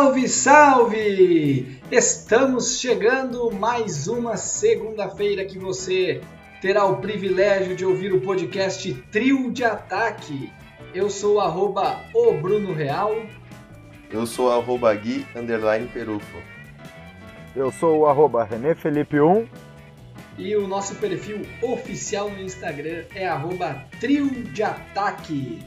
Salve, salve! Estamos chegando mais uma segunda-feira que você terá o privilégio de ouvir o podcast Trio de Ataque. Eu sou o arroba o Bruno Real. Eu sou o arroba Gui underline Perufo. Eu sou o arroba René Felipe 1. E o nosso perfil oficial no Instagram é arroba Trio de Ataque.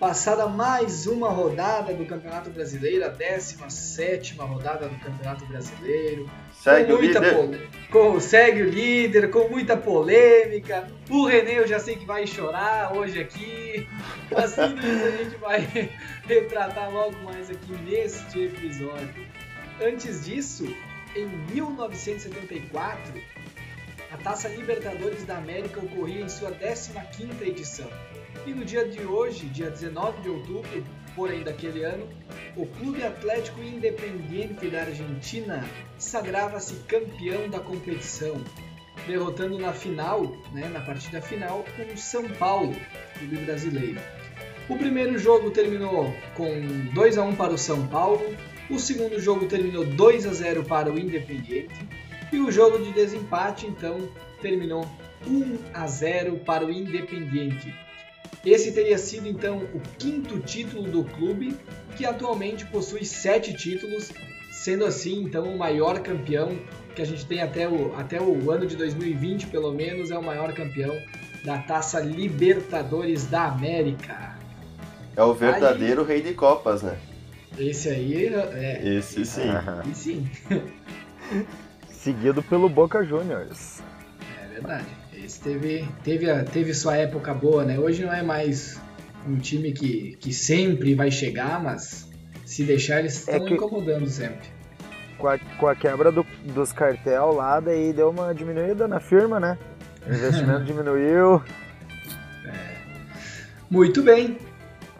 Passada mais uma rodada do Campeonato Brasileiro, a 17 rodada do Campeonato Brasileiro. Segue o líder. Pole... Com... Segue o líder, com muita polêmica. O René eu já sei que vai chorar hoje aqui. Assim a gente vai retratar logo mais aqui neste episódio. Antes disso, em 1974, a Taça Libertadores da América ocorria em sua 15ª edição. E no dia de hoje, dia 19 de outubro, porém daquele ano, o Clube Atlético Independiente da Argentina sagrava-se campeão da competição, derrotando na final, né, na partida final, o São Paulo, clube brasileiro. O primeiro jogo terminou com 2 a 1 para o São Paulo, o segundo jogo terminou 2 a 0 para o Independiente e o jogo de desempate então terminou 1 a 0 para o Independiente. Esse teria sido então o quinto título do clube, que atualmente possui sete títulos, sendo assim então o maior campeão que a gente tem até o, até o ano de 2020, pelo menos, é o maior campeão da Taça Libertadores da América. É o verdadeiro aí, rei de Copas, né? Esse aí é. Esse sim. E sim. Seguido pelo Boca Juniors. É verdade. Teve, teve, teve sua época boa, né? Hoje não é mais um time que, que sempre vai chegar, mas se deixar eles estão é que... incomodando sempre. Com a, com a quebra do, dos cartel lá, daí deu uma diminuída na firma, né? O investimento diminuiu. É. Muito bem.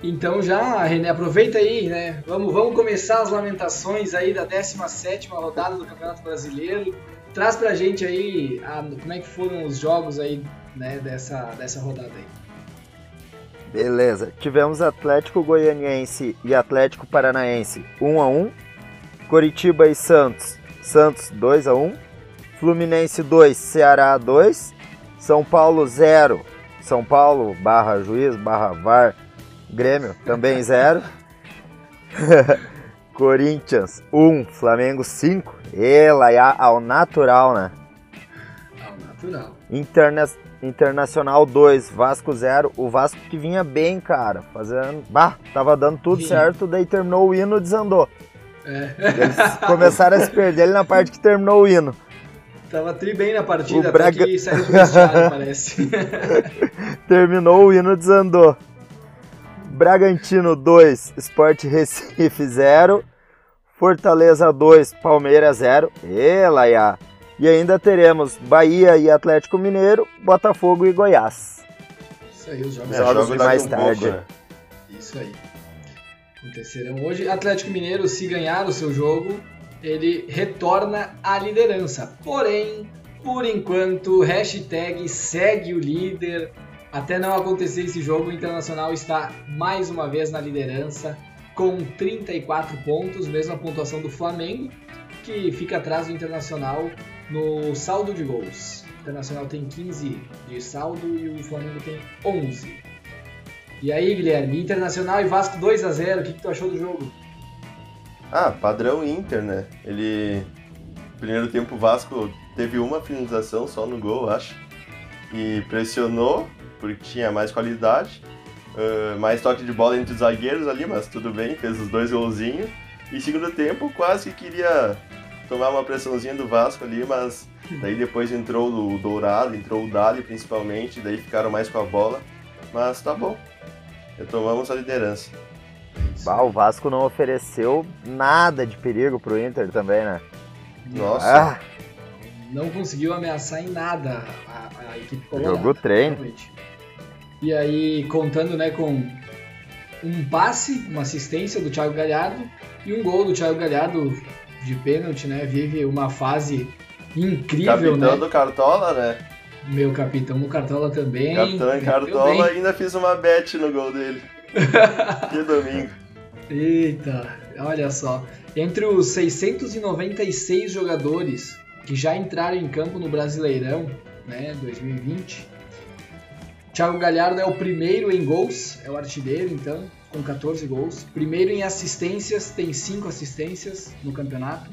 Então já, René, aproveita aí, né? Vamos, vamos começar as lamentações aí da 17ª rodada do Campeonato Brasileiro. Traz pra gente aí a, como é que foram os jogos aí, né, dessa, dessa rodada aí. Beleza. Tivemos Atlético Goianiense e Atlético Paranaense 1 a 1. Coritiba e Santos, Santos 2 a 1. Fluminense 2, Ceará 2. São Paulo 0. São Paulo barra juiz barra VAR Grêmio também 0. Corinthians 1, Flamengo 5. Ela é ao natural, né? Ao natural. Interna Internacional 2, Vasco 0. O Vasco que vinha bem, cara. Fazendo. Bah, tava dando tudo Sim. certo, daí terminou o hino desandou. É. Eles começaram a se perder ali na parte que terminou o hino. Tava tri bem na partida, o Braga... que saiu do vestiário, parece. terminou o hino desandou. Bragantino 2, Sport Recife 0. Fortaleza 2, Palmeiras 0. E Laia. E ainda teremos Bahia e Atlético Mineiro, Botafogo e Goiás. Isso aí, os jogos, é, jogos de mais tarde. Pouco, né? Isso aí. Acontecerão hoje. Atlético Mineiro, se ganhar o seu jogo, ele retorna à liderança. Porém, por enquanto, hashtag segue o líder. Até não acontecer esse jogo, o Internacional está mais uma vez na liderança com 34 pontos, mesma pontuação do Flamengo, que fica atrás do Internacional no saldo de gols. O Internacional tem 15 de saldo e o Flamengo tem 11. E aí, Guilherme, Internacional e Vasco 2 a 0 o que, que tu achou do jogo? Ah, padrão Inter, né? Ele. Primeiro tempo o Vasco teve uma finalização só no gol, acho. E pressionou, porque tinha mais qualidade. Uh, mais toque de bola entre os zagueiros ali, mas tudo bem, fez os dois golzinhos. E segundo tempo, quase que queria tomar uma pressãozinha do Vasco ali, mas daí depois entrou o Dourado, entrou o Dali principalmente, daí ficaram mais com a bola. Mas tá bom, retomamos a liderança. Bah, o Vasco não ofereceu nada de perigo pro Inter também, né? Nossa. Ah. Não conseguiu ameaçar em nada a, a equipe colorada. Jogou treino. E aí, contando né, com um passe, uma assistência do Thiago Galhardo e um gol do Thiago Galhardo de pênalti, né? Vive uma fase incrível, capitão né? do Cartola, né? Meu capitão do Cartola também. Capitão em Cartola ainda fiz uma bet no gol dele. que domingo. Eita, olha só. Entre os 696 jogadores que já entraram em campo no Brasileirão, né, 2020, Thiago Galhardo é o primeiro em gols, é o artilheiro, então, com 14 gols. Primeiro em assistências, tem 5 assistências no campeonato.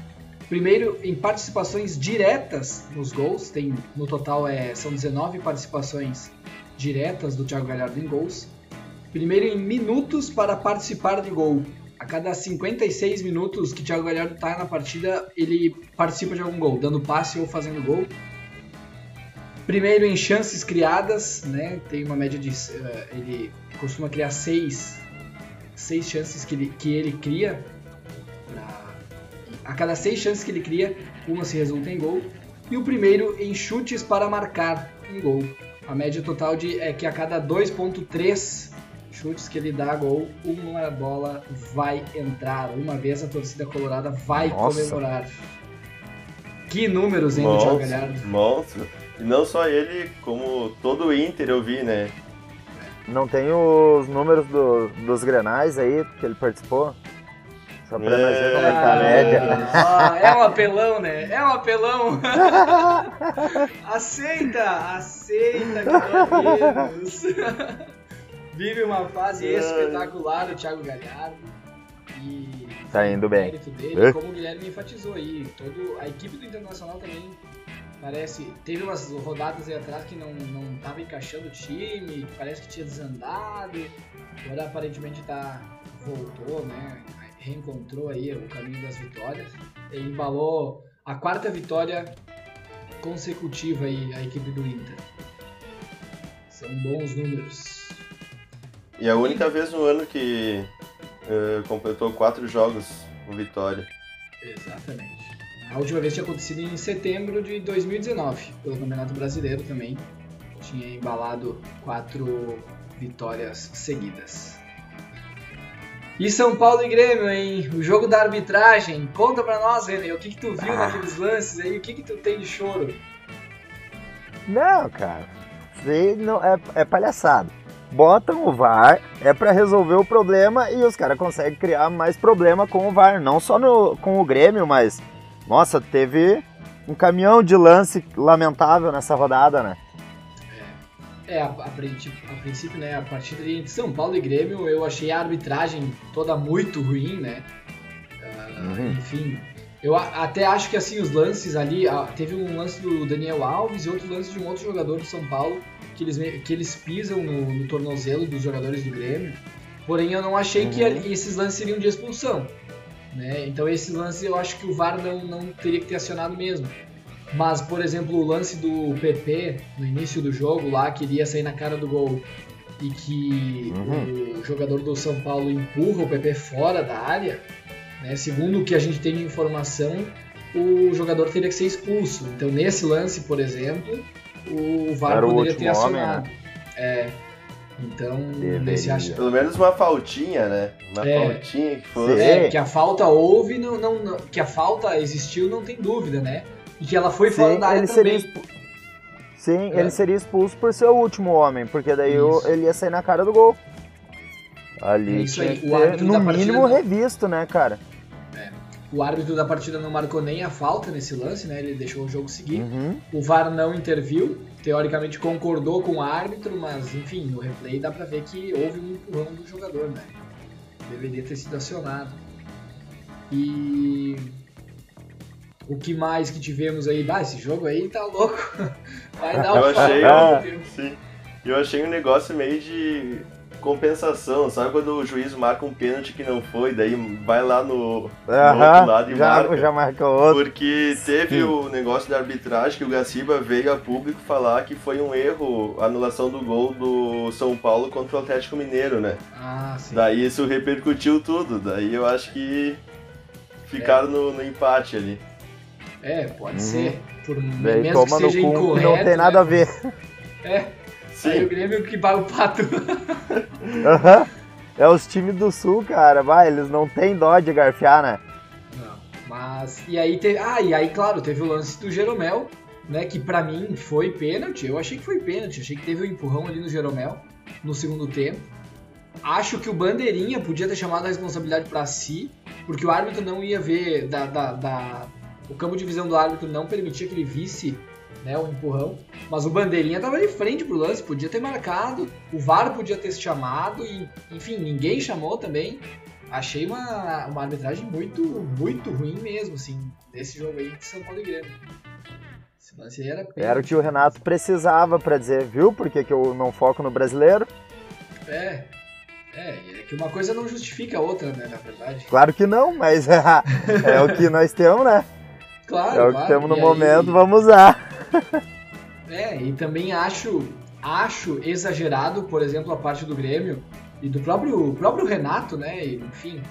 Primeiro em participações diretas nos gols, tem no total é, são 19 participações diretas do Thiago Galhardo em gols. Primeiro em minutos para participar de gol. A cada 56 minutos que Thiago Galhardo está na partida, ele participa de algum gol, dando passe ou fazendo gol. Primeiro em chances criadas, né? Tem uma média de. Uh, ele costuma criar seis, seis chances que ele, que ele cria. Pra, a cada seis chances que ele cria, uma se resulta em gol. E o primeiro em chutes para marcar um gol. A média total de, é que a cada 2,3 chutes que ele dá gol, uma bola vai entrar. Uma vez a torcida colorada vai Nossa. comemorar. Que números, hein, monstro, do Thiago Galhardo? Monstro. E não só ele, como todo o Inter eu vi, né? Não tem os números do, dos grenais aí que ele participou? Só pra é... nós ver como é que tá a média. Ah, é um apelão, né? É um apelão. aceita, aceita que Vive uma fase espetacular o Thiago Galhardo. E tá indo bem. Dele, como o Guilherme enfatizou aí, todo, a equipe do Internacional também Parece. Teve umas rodadas aí atrás que não, não tava encaixando o time, parece que tinha desandado. Agora aparentemente tá. voltou, né? Reencontrou aí o caminho das vitórias. E embalou a quarta vitória consecutiva aí a equipe do Inter. São bons números. E a única vez no ano que uh, completou quatro jogos com vitória. Exatamente. A última vez tinha acontecido em setembro de 2019, pelo Campeonato Brasileiro também. Tinha embalado quatro vitórias seguidas. E São Paulo e Grêmio, hein? O jogo da arbitragem. Conta pra nós, René, o que, que tu viu ah. naqueles lances aí? O que, que tu tem de choro? Não, cara. Isso não, é, é palhaçada. Botam o VAR, é para resolver o problema e os caras conseguem criar mais problema com o VAR. Não só no, com o Grêmio, mas nossa, teve um caminhão de lance lamentável nessa rodada, né? É, a, a, a, princípio, né, a partida entre São Paulo e Grêmio, eu achei a arbitragem toda muito ruim, né? Uh, uhum. Enfim, eu a, até acho que assim, os lances ali, a, teve um lance do Daniel Alves e outro lance de um outro jogador do São Paulo, que eles, que eles pisam no, no tornozelo dos jogadores do Grêmio. Porém, eu não achei uhum. que esses lances seriam de expulsão. Né? Então esse lance eu acho que o VAR não, não teria que ter acionado mesmo. Mas, por exemplo, o lance do PP no início do jogo lá, que iria sair na cara do gol e que uhum. o jogador do São Paulo empurra o PP fora da área, né? segundo o que a gente tem de informação, o jogador teria que ser expulso. Então, nesse lance, por exemplo, o VAR Era poderia ter acionado. Homem, né? É, então, nesse acha... Pelo menos uma faltinha, né? Uma é, faltinha que foi. É, que a falta houve, não, não, não, que a falta existiu, não tem dúvida, né? E que ela foi fora da área ele também. Seria Sim, é. ele seria expulso por ser o último homem, porque daí ele ia sair na cara do gol. Ali é isso aí. O árbitro no mínimo não... revisto, né, cara? É. O árbitro da partida não marcou nem a falta nesse lance, né? Ele deixou o jogo seguir. Uhum. O VAR não interviu teoricamente concordou com o árbitro, mas enfim, no replay dá pra ver que houve um empurrão do jogador, né? Deveria ter sido acionado. E o que mais que tivemos aí? Ah, esse jogo aí tá louco. Vai dar um eu achei, sim. Eu achei um negócio meio de compensação, sabe quando o juiz marca um pênalti que não foi, daí vai lá no, no outro lado e já, marca. Já marca outro. Porque teve sim. o negócio da arbitragem que o Gaciba veio a público falar que foi um erro a anulação do gol do São Paulo contra o Atlético Mineiro, né? Ah, sim. Daí isso repercutiu tudo, daí eu acho que ficaram é. no, no, empate ali. É, pode uhum. ser. Por, mesmo que seja incorreto. Não tem nada né? a ver. É. Sim. Aí o Grêmio que paga o pato. Uhum. É os times do Sul, cara. Vai, eles não têm dó de garfiar, né? Não. Mas. E aí teve. Ah, e aí, claro, teve o lance do Jeromel, né? Que pra mim foi pênalti. Eu achei que foi pênalti. Achei que teve um empurrão ali no Jeromel no segundo tempo. acho que o Bandeirinha podia ter chamado a responsabilidade para si, porque o árbitro não ia ver da, da, da, o campo de visão do árbitro não permitia que ele visse né, o empurrão, mas o Bandeirinha estava de frente pro lance, podia ter marcado, o VAR podia ter se chamado e, enfim, ninguém chamou também. Achei uma, uma arbitragem muito, muito ruim mesmo, assim, desse jogo aí de São Paulo e Grêmio. Esse lance era Era o que o Renato precisava para dizer, viu? Por que, que eu não foco no brasileiro? É, é, é que uma coisa não justifica a outra, né, na verdade. Claro que não, mas é o que nós temos, né? Claro, É o claro. que temos no E momento, aí- vamos usar. É, e também acho, acho exagerado, por exemplo, a parte do Grêmio e do próprio, próprio Renato, né? Enfim,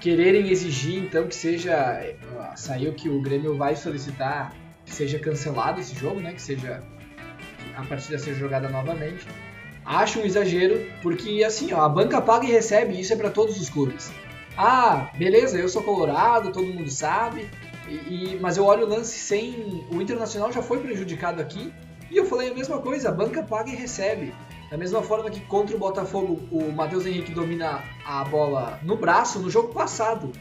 quererem exigir então que seja. Saiu que o Grêmio vai solicitar que seja cancelado esse jogo, né? Que seja. a partida seja jogada novamente. Acho um exagero, porque assim, ó, a banca paga e recebe, isso é para todos os clubes. Ah, beleza, eu sou colorado, todo mundo sabe, e, mas eu olho o lance sem. O Internacional já foi prejudicado aqui. E eu falei a mesma coisa, a banca paga e recebe. Da mesma forma que contra o Botafogo o Matheus Henrique domina a bola no braço no jogo passado.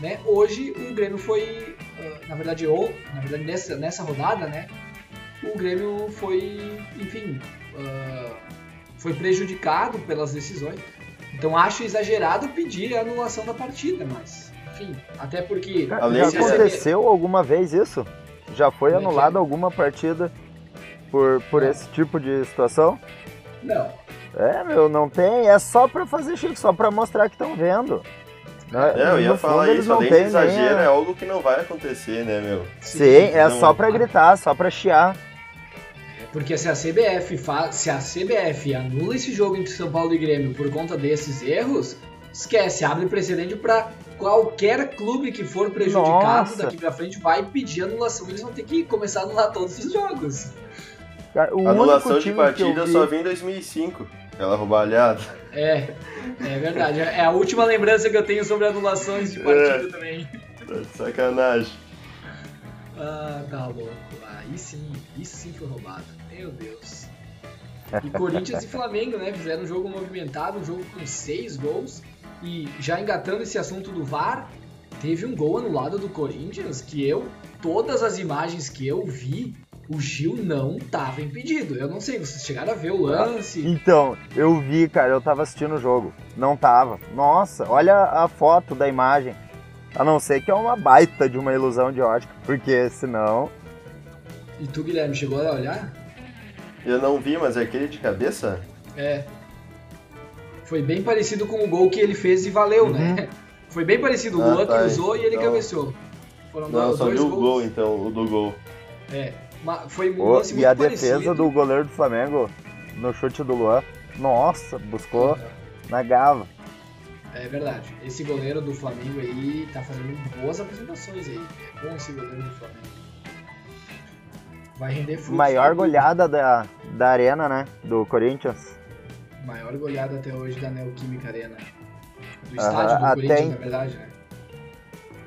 Né? Hoje o Grêmio foi. ah, na verdade, ou, na verdade nessa, nessa rodada, né? O Grêmio foi, enfim, ah, foi prejudicado pelas decisões. Então acho exagerado pedir a anulação da partida, mas. Enfim, até porque. Já aconteceu alguma vez isso? Já foi Como é anulada é? alguma partida por, por É. esse tipo de situação? Não, É, meu, não tem. É só pra fazer chique, só pra mostrar que estão vendo. Né? É, eu ia falar fundo, isso, não além de exagero, a- é algo que não vai acontecer, né, meu? Sim, é não- só pra gritar, só pra chiar. Porque se a CBF fa... se a CBF anula esse jogo entre São Paulo e Grêmio por conta desses erros, esquece, abre precedente pra qualquer clube que for prejudicado Nossa. daqui pra frente vai pedir anulação. Eles vão ter que começar a anular todos os jogos. Cara, o Anulação de partida vi... só vi em 2005. Aquela roubalhada. É, é verdade. É a última lembrança que eu tenho sobre anulações de partida também. Tá de sacanagem. Ah, tá louco. Aí sim, isso sim foi roubado. Meu Deus. E Corinthians e Flamengo, né? Fizeram um jogo movimentado, um jogo com seis gols. E já engatando esse assunto do VAR, teve um gol anulado do Corinthians que eu, todas as imagens que eu vi, o Gil não tava impedido. Eu não sei, vocês chegaram a ver o lance. Então, eu vi, cara, eu tava assistindo o jogo. Não tava. Nossa, olha a foto da imagem. A não ser que é uma baita de uma ilusão de ótica, porque senão. E tu, Guilherme, chegou a olhar? Eu não vi, mas é aquele de cabeça? É. Foi bem parecido com o gol que ele fez e valeu, né? Foi bem parecido. O Ah, Luan tá. cruzou e ele Não. cabeceou. Foram Não, dois só vi o gols. gol, então, o do gol. É. Foi um lance e muito a parecido. defesa do goleiro do Flamengo no chute do Luan. Nossa, buscou na gava. É verdade. Esse goleiro do Flamengo aí tá fazendo boas apresentações aí. É bom esse goleiro do Flamengo. Vai render frutos. Maior né? goleada da, da arena, né? Do Corinthians. Maior goleada até hoje da Neoquímica Arena. Do estádio do Corinthians, em- na verdade, né?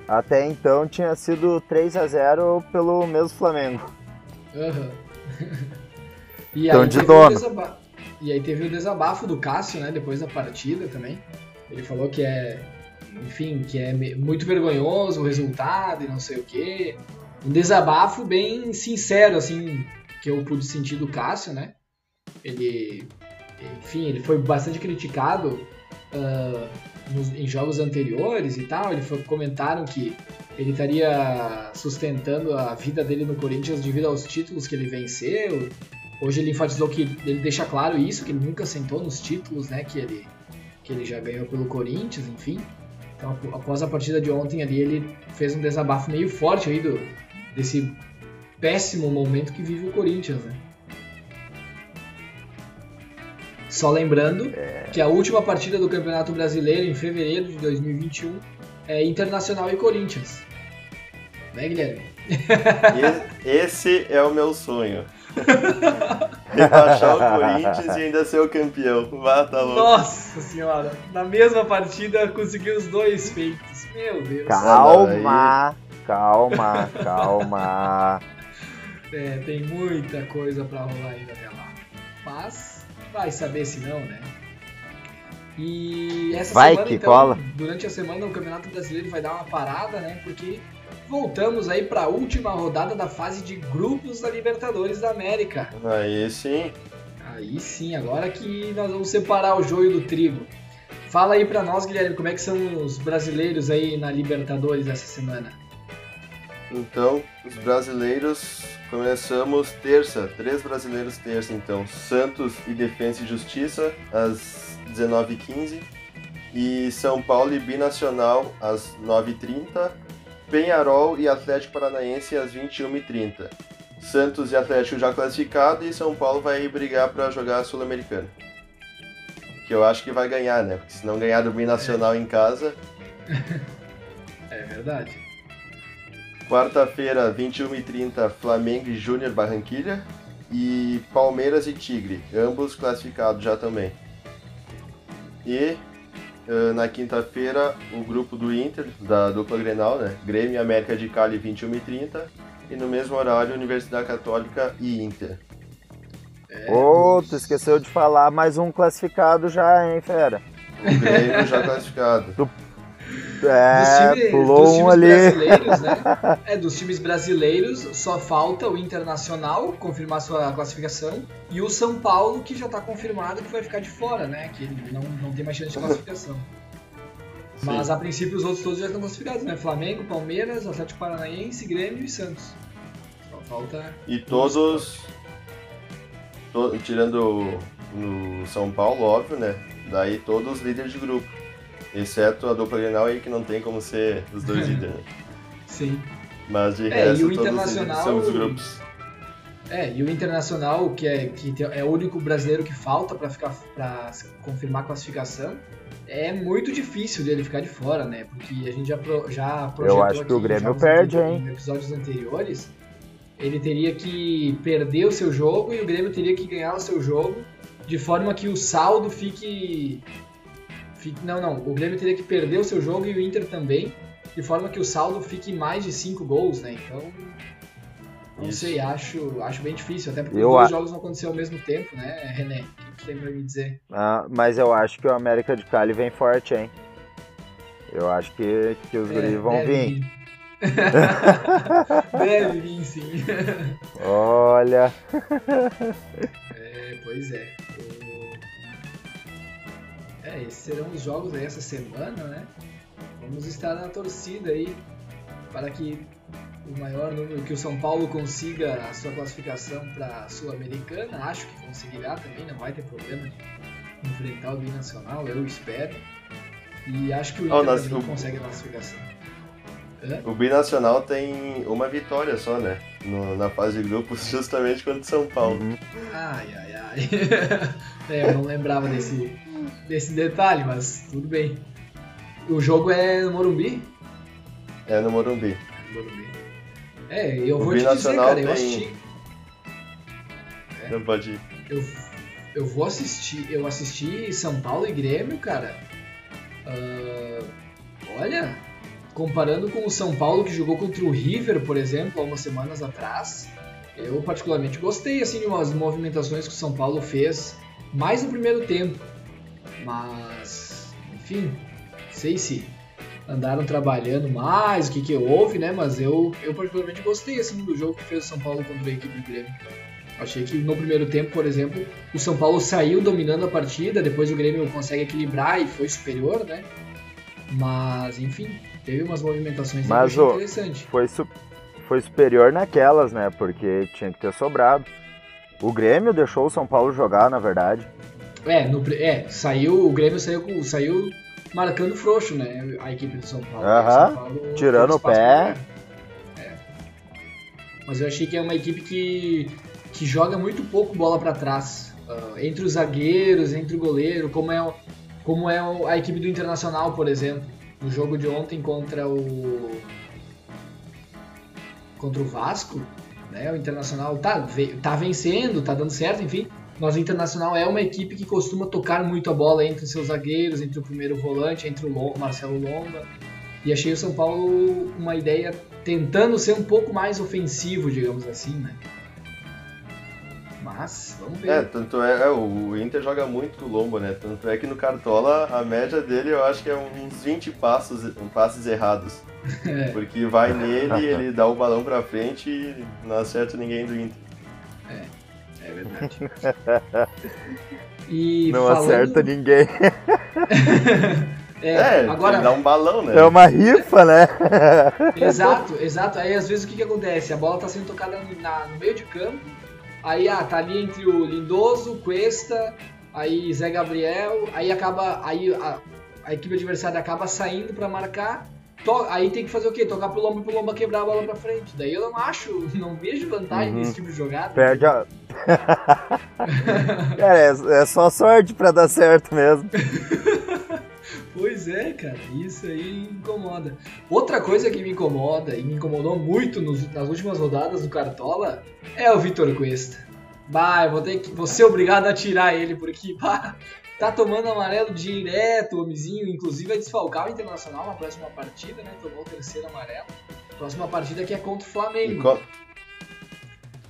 Até então tinha sido 3 a 0 pelo mesmo Flamengo. Aham. e, Então, aí de dono. desaba- e aí teve o desabafo do Cássio, né, depois da partida também. Ele falou que é, enfim, que é muito vergonhoso o resultado e não sei o quê. Um desabafo bem sincero, assim, que eu pude sentir do Cássio, né? Ele, enfim, ele foi bastante criticado ah, nos- em jogos anteriores e tal. Ele foi, comentaram que ele estaria sustentando a vida dele no Corinthians devido aos títulos que ele venceu. Hoje ele enfatizou que ele deixa claro isso, que ele nunca sentou nos títulos, né, que ele que ele já ganhou pelo Corinthians, enfim. Então, ap- após a partida de ontem ali, ele fez um desabafo meio forte aí do desse péssimo momento que vive o Corinthians, né? Só lembrando que a última partida do Campeonato Brasileiro em fevereiro de 2021 é Internacional e Corinthians. Né, Guilherme? Esse é o meu sonho. Rebaixar o Corinthians e ainda ser o campeão. Vá, tá louco. Nossa senhora, na mesma partida conseguiu os dois feitos. Meu Deus. Calma, calma, calma. É, tem muita coisa pra rolar ainda até lá. Mas vai saber se não, né? E essa Vai semana, que então, cola. durante a semana o Campeonato Brasileiro vai dar uma parada, né? Porque voltamos aí para a última rodada da fase de grupos da Libertadores da América. Aí sim. Aí sim, agora que nós vamos separar o joio do trigo. Fala aí pra nós, Guilherme, como é que são os brasileiros aí na Libertadores essa semana? Então, os brasileiros, começamos terça, três brasileiros terça, então, Santos e Defensa e Justiça, às 19h15, e São Paulo e Binacional, às 9h30, Penharol e Atlético Paranaense, às 21h30. Santos e Atlético já classificado e São Paulo vai brigar para jogar a Sul-Americana. Que eu acho que vai ganhar, né? Porque se não ganhar do Binacional em casa, É verdade. Quarta-feira, 21h30, Flamengo e Júnior Barranquilha. E Palmeiras e Tigre, ambos classificados já também. E eh, na quinta-feira, o grupo do Inter, da dupla Grenal, né? Grêmio e América de Cali, 21h30. E no mesmo horário, Universidade Católica e Inter. É, dos- tu esqueceu de falar mais um classificado já, hein, fera? O Grêmio já classificado. É, times- pulou dos um times ali. brasileiros, né? É, dos times brasileiros, só falta o Internacional confirmar sua classificação e o São Paulo, que já tá confirmado que vai ficar de fora, né? Que ele não, não tem mais chance de classificação. Mas a princípio os outros todos já estão classificados, né? Flamengo, Palmeiras, Atlético Paranaense, Grêmio e Santos. Só falta. E todos. to- tirando o no São Paulo, óbvio, né? Daí todos líderes de grupo. Exceto a dupla Grenal aí que não tem como ser os dois líderes. né? Sim. Mas de É, e resto o todos Internacional- são os grupos. É, e o Internacional, que é, que é o único brasileiro que falta pra ficar para confirmar a classificação, é muito difícil dele ficar de fora, né? Porque a gente já, pro, já projetou acho que o aqui Grêmio perde, hein? Em episódios anteriores, ele teria que perder o seu jogo e o Grêmio teria que ganhar o seu jogo de forma que o saldo fique. Não, não. O Grêmio teria que perder o seu jogo e o Inter também, de forma que o saldo fique mais de 5 gols, né? Então. Não Isso. sei, acho, acho bem difícil, até porque Eu os dois a- jogos não aconteceram ao mesmo tempo, né, René? O que tu tem pra me dizer? Ah, mas eu acho que o América de Cali vem forte, hein? Eu acho que, que os É, guris vão deve vir. deve vir, sim. Olha, É, pois é. É, esses serão os jogos aí essa semana, né? Vamos estar na torcida aí para que o maior número, que o São Paulo consiga a sua classificação para a Sul-Americana. Acho que conseguirá também, não vai ter problema de enfrentar o Binacional, eu espero. E acho que o Inter Oh, nós- consegue a classificação. Hã? O Binacional tem uma vitória só, né? No- na fase de grupos, justamente contra o São Paulo. uhum. Ai, ai, ai. é, eu não lembrava desse, desse detalhe, mas tudo bem. O jogo é no Morumbi? É no Morumbi. Morumbi. É, eu O vou te dizer, cara, eu tem- assisti. É. Não pode ir. Eu, eu vou assistir. Eu assisti São Paulo e Grêmio, cara. Ah, olha, comparando com o São Paulo que jogou contra o River, por exemplo, há umas semanas atrás, eu particularmente gostei assim de umas movimentações que o São Paulo fez, mais no primeiro tempo. Mas, enfim, sei se andaram trabalhando mais, o que que houve, né? Mas eu, eu particularmente gostei assim do jogo que fez o São Paulo contra a equipe do Grêmio. Achei que no primeiro tempo, por exemplo, o São Paulo saiu dominando a partida, depois o Grêmio consegue equilibrar e foi superior, né? Mas, enfim, teve umas movimentações Mas, que eu ô, achei interessante. foi, su- foi superior naquelas, né? Porque tinha que ter sobrado. O Grêmio deixou o São Paulo jogar, na verdade. É, no, é, saiu, o Grêmio saiu, saiu marcando froxo, né? A equipe do São Paulo. Aham, O São Paulo tirando o pé. É. Mas eu achei que é uma equipe que, que joga muito pouco bola pra trás. Ah, entre os zagueiros, entre o goleiro, como é, o- como é a equipe do Internacional, por exemplo. No jogo de ontem contra o. contra o Vasco, né? O Internacional tá, tá vencendo, tá dando certo, enfim. Mas o Internacional é uma equipe que costuma tocar muito a bola entre os seus zagueiros, entre o primeiro volante, entre o Marcelo Lomba. E achei o São Paulo uma ideia tentando ser um pouco mais ofensivo, digamos assim, né? Mas, vamos ver. É, tanto é, é, o Inter joga muito com o Lombo, né? Tanto é que no Cartola a média dele eu acho que é uns 20 passos, passes errados. É. Porque vai nele, ele dá o balão pra frente e não acerta ninguém do Inter. É verdade. E Não falando- acerta ninguém. É, É, agora, dá um balão, né? É uma rifa, né? Exato, exato. Aí às vezes o que, que acontece? A bola tá sendo tocada no, na- no meio de campo, aí ah, tá ali entre o Lindoso, Cuesta, aí Zé Gabriel, aí acaba. Aí a, a equipe adversária acaba saindo pra marcar. To- aí tem que fazer o quê? Tocar pro lombo pro lombo quebrar a bola pra frente. Daí eu não acho, não vejo vantagem Uhum. nesse tipo de jogada. Perde a. Cara, é, é só sorte pra dar certo mesmo. Pois é, cara, isso aí incomoda. Outra coisa que me incomoda e me incomodou muito nos- nas últimas rodadas do Cartola é o Vitor Cuesta. Bah, eu vou ter que vou ser obrigado a tirar ele porque bah, tá tomando amarelo direto, o homenzinho, inclusive vai desfalcar o Internacional na próxima partida, né? Tomou o terceiro amarelo. Próxima partida que é contra o Flamengo. co-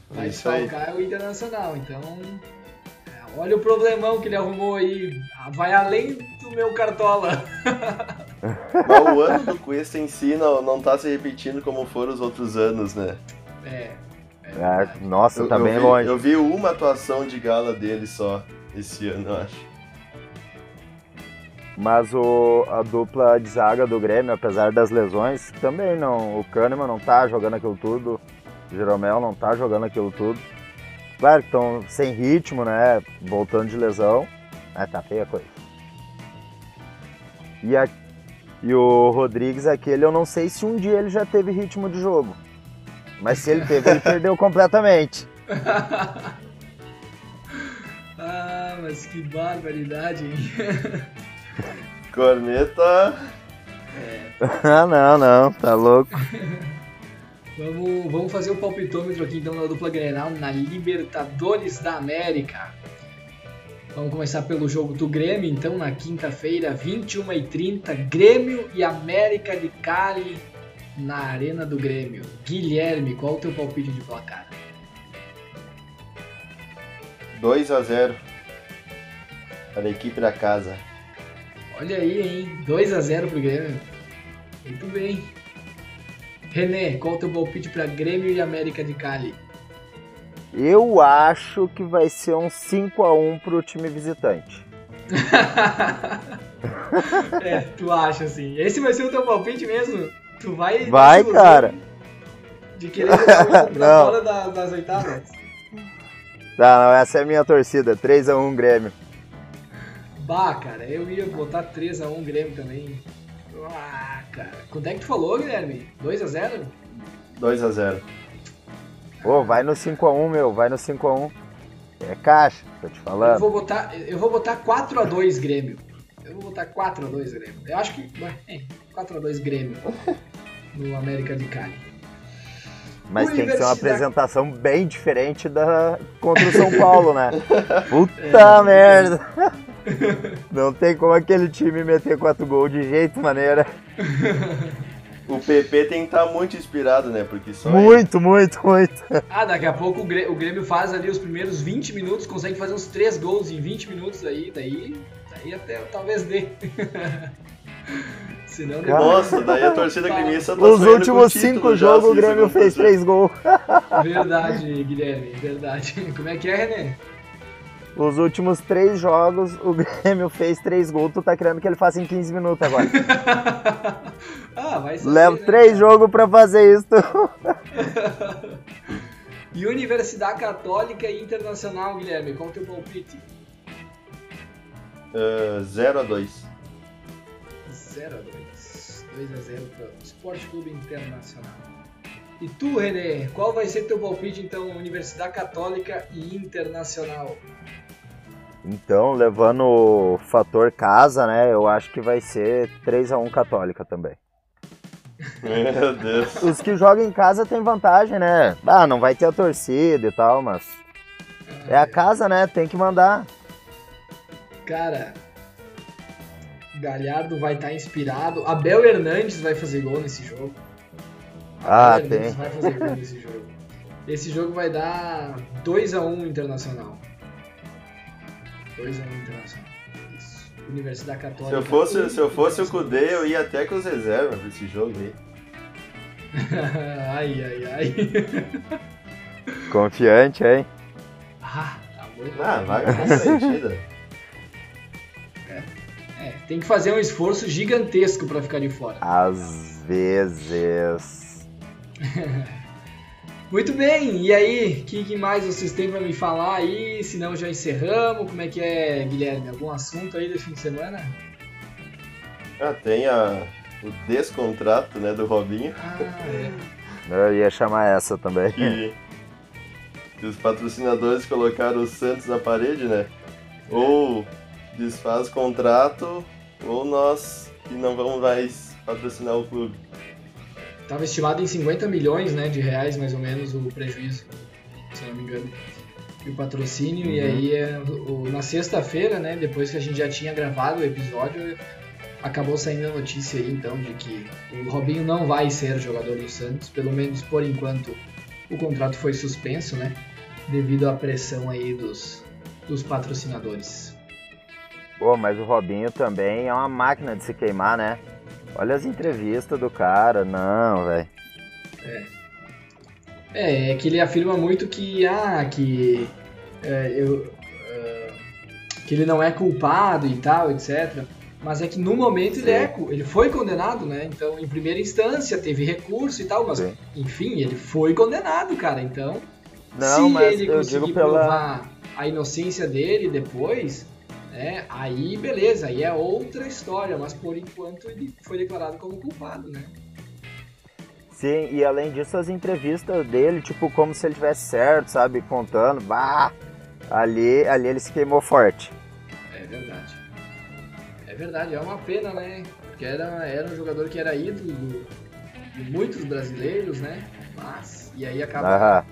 Vai Isso aí. desfalcar o Internacional, então. é, Olha o problemão que ele arrumou aí. Vai além do meu cartola. Mas o ano do Cuesta em si não, não tá se repetindo como foram os outros anos, né? É. é É, verdade. nossa, Eu, tá eu bem vi, longe. Eu vi uma atuação de gala dele só esse ano, eu acho. Mas o, a dupla de zaga do Grêmio, apesar das lesões, também não. O Kahneman não tá jogando aquilo tudo. O Jeromel não tá jogando aquilo tudo. Claro que estão sem ritmo, né? Voltando de lesão. Mas tá feia a coisa. E, a, e o Rodrigues, aquele, eu não sei se um dia ele já teve ritmo de jogo. Mas se ele teve, ele perdeu completamente. ah, mas que barbaridade, hein? Corneta. ah, não, não, tá louco. Vamos, vamos fazer o palpitômetro aqui então na dupla Grenal na Libertadores da América. Vamos começar pelo jogo do Grêmio, então, na quinta-feira, 21h30, Grêmio e América de Cali na Arena do Grêmio. Guilherme, qual o teu palpite de placar? 2 a 0 para a equipe da casa. Olha aí, hein? 2 a 0 pro Grêmio. Muito bem. René, qual o teu palpite para Grêmio e América de Cali? Eu acho que vai ser um 5x1 pro time visitante. é, tu acha assim. Esse vai ser o teu palpite mesmo? Tu vai. Vai, cara. De querer Não. fora da- das oitavas? Tá, não, essa é a minha torcida. 3x1 Grêmio. Bah, cara, eu ia botar 3x1 Grêmio também. Ah, cara. Quanto é que tu falou, Guilherme? 2x0? 2 a 0 Ô, vai no 5x1, meu. Vai no 5x1. É caixa, tô te Eu falando. vou botar, eu vou botar 4x2 Grêmio. Eu vou botar 4x2 Grêmio. Eu acho que. É, 4x2 Grêmio. No América de Cali. Mas tem que ser uma apresentação bem diferente da contra o São Paulo, né? Puta É, merda! Não tem como aquele time meter 4 gols de jeito maneira. O PP tem que estar muito inspirado, né? Porque só Muito, muito, muito. Ah, daqui a pouco o Grê- o Grêmio faz ali os primeiros 20 minutos, consegue fazer uns 3 gols em 20 minutos aí, daí, daí até talvez dê. Senão ele... Nossa, daí a torcida gremista tá Os últimos título 5 já, jogos o isso Grêmio fez acontecer. 3 gols. Verdade, Guilherme, verdade. Como é que é, René? Os últimos 3 jogos o Grêmio fez 3 gols. Tu tá querendo que ele faça em 15 minutos agora. ah, vai saber, Leva né, 3 cara? jogos pra fazer isso. E Universidade Católica e Internacional, Guilherme, qual é o teu palpite? Ah, 0 a 2 0 a 2 2 a 0 para o Esporte Clube Internacional. E tu, René, qual vai ser teu palpite então, Universidade Católica e Internacional? Então, levando o fator casa, né? Eu acho que vai ser 3x1 Católica também. Meu Deus. Os que jogam em casa tem vantagem, né? Ah, não vai ter a torcida e tal, mas. É a casa, né? Tem que mandar. Cara, Galhardo vai estar inspirado. Abel Hernandes vai fazer gol nesse jogo. Ah, Abel Hernandes tem. vai fazer gol nesse jogo. Esse jogo vai dar 2x1 Internacional. 2x1 Internacional. Isso. Universidade Católica. Se eu fosse, se eu fosse o Kudê, eu ia até com os reservas desse jogo aí. ai, ai, ai. Confiante, hein? Ah, tá muito Ah, vaga garantida. É, tem que fazer um esforço gigantesco pra ficar de fora. Às vezes. Muito bem, e aí, o que, que mais vocês têm pra me falar aí? Se não, já encerramos. Como é que é, Guilherme? Algum assunto aí desse fim de semana? Ah, tem a, o descontrato, né, do Robinho. Ah, é. Eu ia chamar essa também. Que, que os patrocinadores colocaram o Santos na parede, né? Ou desfaz contrato, ou nós que não vamos mais patrocinar o clube. Tava estimado em 50 milhões né, de reais, mais ou menos, o prejuízo, se não me engano. E o patrocínio, e Uhum. aí é, o- na sexta-feira, né, depois que a gente já tinha gravado o episódio, acabou saindo a notícia aí, então, de que o Robinho não vai ser jogador do Santos, pelo menos por enquanto o contrato foi suspenso, né, devido à pressão aí dos, dos patrocinadores. Pô, mas o Robinho também é uma máquina de se queimar, né? Olha as entrevistas do cara. Não, velho. É, é que ele afirma muito que, ah, que é, eu, é, que ele não é culpado e tal, etc. Mas é que no momento ele, é, ele foi condenado, né? Então, em primeira instância, teve recurso e tal, mas, Sim. enfim, ele foi condenado, cara. Então, Não, se ele conseguir pela. provar a inocência dele depois, né? Aí, beleza, aí é outra história. Mas, por enquanto, ele foi declarado como culpado, né? Sim, e além disso, as entrevistas dele, tipo, como se ele tivesse certo, sabe? Contando, bah! Ali, ali ele se queimou forte. É verdade. É verdade, é uma pena, né? Porque era, era um jogador que era ídolo do- de muitos brasileiros, né? Mas, e aí acaba,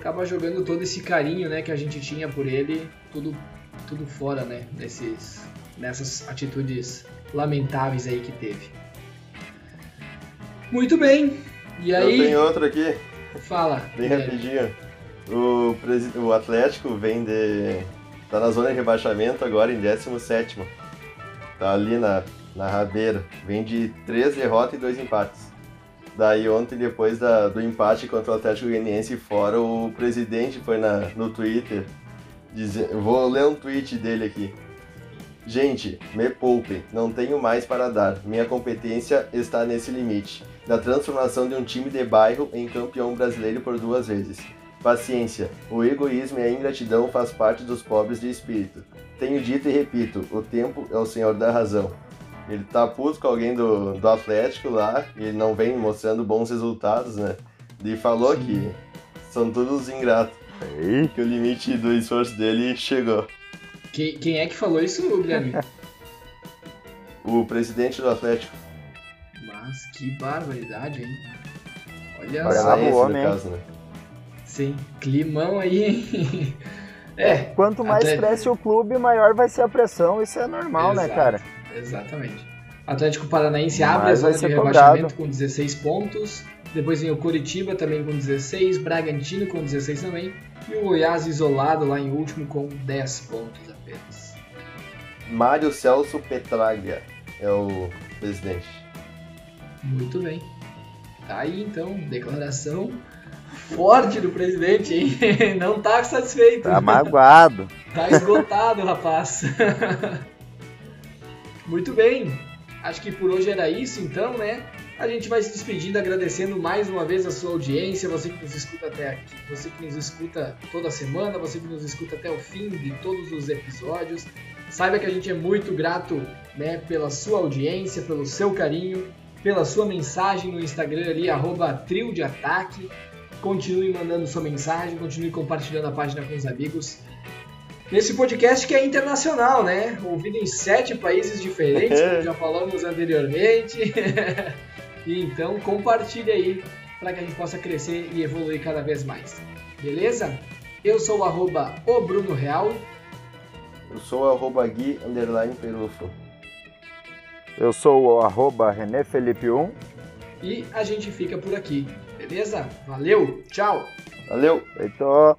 acaba jogando todo esse carinho, né, que a gente tinha por ele, tudo, tudo fora, né? Nesses, nessas atitudes lamentáveis aí que teve. Muito bem. E Eu aí, tenho outro aqui, fala. bem Guilherme. rapidinho. O, presi- o Atlético vem de. tá na zona de rebaixamento agora em 17. Tá ali na, na rabeira. Vem de três derrotas e dois empates. Daí ontem, depois da- do empate contra o Atlético Goianiense fora, o presidente foi na, no Twitter dizer. Eu vou ler um tweet dele aqui. Gente, me poupem, não tenho mais para dar. Minha competência está nesse limite. Na transformação de um time de bairro em campeão brasileiro por duas vezes. Paciência, o egoísmo e a ingratidão faz parte dos pobres de espírito. Tenho dito e repito, o tempo é o senhor da razão. Ele tá puto com alguém do, do Atlético lá, e ele não vem mostrando bons resultados, né? E falou que são todos ingratos, Ei, que o limite do esforço dele chegou. Quem, quem é que falou isso, Guilherme? O presidente do Atlético, Mas que barbaridade, hein? Olha Olha só. homem, caso, né? Sim, climão aí, hein? É, Quanto mais Até- cresce o clube, maior vai ser a pressão. Isso é normal, né, Exato. cara? exatamente. Atlético Paranaense abre a zona de ser rebaixamento cobrado. com 16 pontos. Depois vem o Coritiba também com 16, Bragantino com 16 também. E o Goiás isolado lá em último com 10 pontos apenas. Mário Celso Petraglia é o presidente. Muito bem. Tá aí então, declaração forte do presidente, hein? Não tá satisfeito. Tá magoado. Tá esgotado, rapaz. Muito bem. Acho que por hoje era isso, então, né? A gente vai se despedindo, agradecendo mais uma vez a sua audiência, você que nos escuta até aqui, você que nos escuta toda semana, você que nos escuta até o fim de todos os episódios. Saiba que a gente é muito grato, né, pela sua audiência, pelo seu carinho, pela sua mensagem no Instagram ali, arroba trio de ataque. Continue mandando sua mensagem, continue compartilhando a página com os amigos. Nesse podcast que é internacional, né? Ouvido em sete países diferentes, como já falamos anteriormente. E então compartilhe aí para que a gente possa crescer e evoluir cada vez mais. Beleza? Eu sou o arroba o Bruno Real. Eu sou o arroba Gui Underline Pelufo. Eu sou o arroba René Felipe 1. E a gente fica por aqui, beleza? Valeu, tchau! Valeu, Heitor!